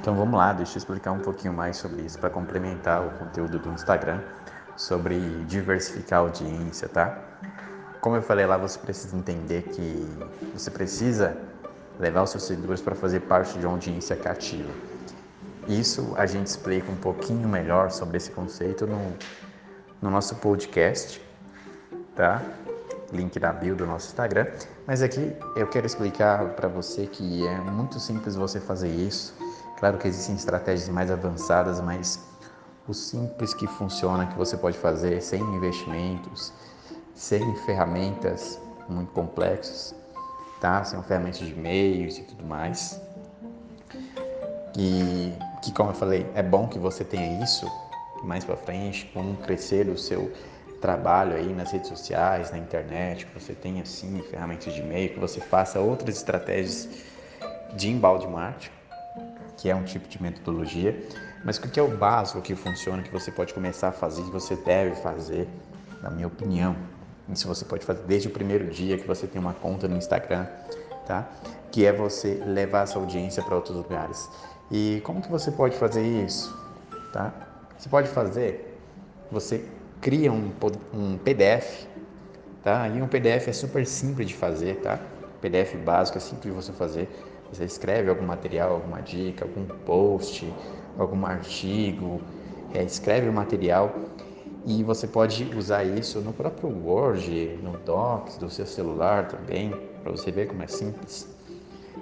Então vamos lá, deixa eu explicar um pouquinho mais sobre isso para complementar o conteúdo do Instagram sobre diversificar a audiência, tá? Como eu falei lá, você precisa entender que você precisa levar os seus seguidores para fazer parte de uma audiência cativa. Isso a gente explica um pouquinho melhor sobre esse conceito no, no nosso podcast, tá? Link na bio do nosso Instagram. Mas aqui eu quero explicar para você que é muito simples você fazer isso. Claro que existem estratégias mais avançadas, mas o simples que funciona que você pode fazer sem investimentos, sem ferramentas muito complexas, tá? Sem ferramentas de e-mails e tudo mais. E que, como eu falei, é bom que você tenha isso mais para frente, como crescer o seu trabalho aí nas redes sociais, na internet, que você tenha sim ferramentas de e-mail, que você faça outras estratégias de embalde marketing, que é um tipo de metodologia, mas o que é o básico que funciona, que você pode começar a fazer, que você deve fazer, na minha opinião, isso você pode fazer desde o primeiro dia que você tem uma conta no Instagram, tá? Que é você levar essa audiência para outros lugares. E como que você pode fazer isso, tá? Você pode fazer, você cria um, um PDF, tá? E um PDF é super simples de fazer, tá? PDF básico é simples de você fazer. Você escreve algum material, alguma dica, algum post, algum artigo, é, escreve o material e você pode usar isso no próprio Word, no Docs do seu celular também, para você ver como é simples.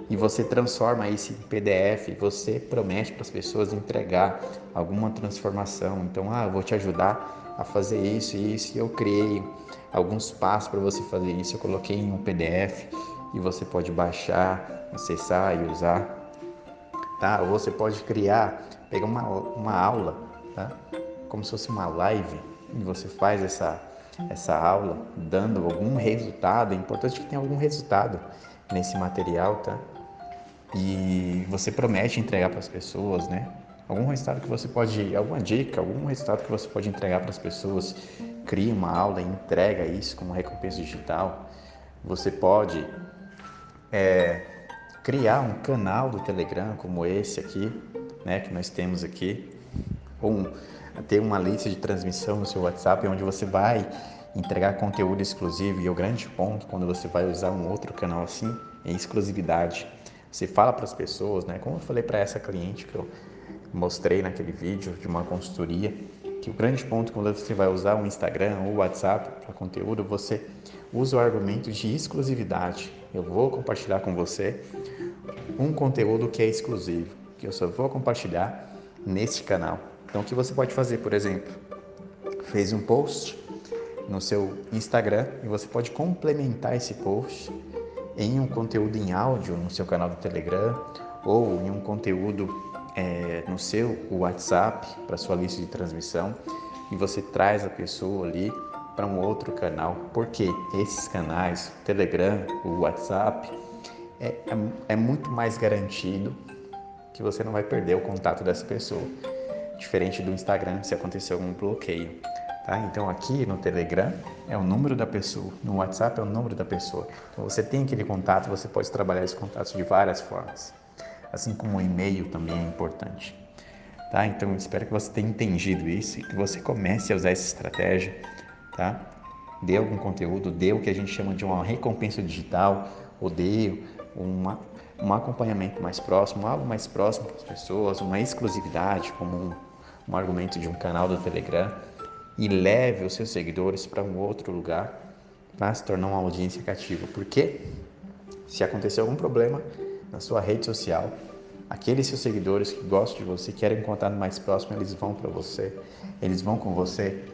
E você transforma isso em PDF, você promete para as pessoas entregar alguma transformação. Então, ah, eu vou te ajudar a fazer isso e isso, e eu criei alguns passos para você fazer isso, eu coloquei em um PDF e você pode baixar, acessar e usar. Tá? Ou você pode criar, pegar uma, uma aula, tá? como se fosse uma live e você faz essa, essa aula dando algum resultado, é importante que tenha algum resultado nesse material, tá? E você promete entregar para as pessoas, né? Algum resultado que você pode, alguma dica, algum resultado que você pode entregar para as pessoas, cria uma aula e entrega isso como recompensa digital. Você pode é, criar um canal do Telegram como esse aqui, né, que nós temos aqui, ou um, ter uma lista de transmissão no seu WhatsApp onde você vai entregar conteúdo exclusivo e o grande ponto quando você vai usar um outro canal assim é exclusividade. Você fala para as pessoas, né? Como eu falei para essa cliente que eu mostrei naquele vídeo de uma consultoria, que o grande ponto quando você vai usar um Instagram ou WhatsApp para conteúdo, você usa o argumento de exclusividade. Eu vou compartilhar com você um conteúdo que é exclusivo, que eu só vou compartilhar nesse canal. Então, o que você pode fazer, por exemplo, fez um post no seu Instagram e você pode complementar esse post em um conteúdo em áudio no seu canal do Telegram ou em um conteúdo é, no seu WhatsApp para sua lista de transmissão e você traz a pessoa ali para um outro canal, porque esses canais, o Telegram, o WhatsApp, é, é, é muito mais garantido que você não vai perder o contato dessa pessoa diferente do Instagram se acontecer algum bloqueio. Tá? Então aqui no Telegram é o número da pessoa, no WhatsApp é o número da pessoa. Então você tem aquele contato, você pode trabalhar esse contato de várias formas. Assim como o e-mail também é importante. Tá? Então espero que você tenha entendido isso e que você comece a usar essa estratégia, tá? Dê algum conteúdo, dê o que a gente chama de uma recompensa digital, ou dê uma, um acompanhamento mais próximo, algo mais próximo para as pessoas, uma exclusividade, como um um argumento de um canal do Telegram e leve os seus seguidores para um outro lugar para se tornar uma audiência cativa. Porque se acontecer algum problema na sua rede social, aqueles seus seguidores que gostam de você, querem um contato mais próximo, eles vão para você, eles vão com você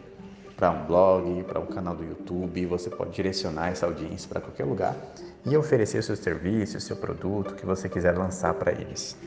para um blog, para um canal do YouTube, você pode direcionar essa audiência para qualquer lugar e oferecer o seu serviço, o seu produto que você quiser lançar para eles.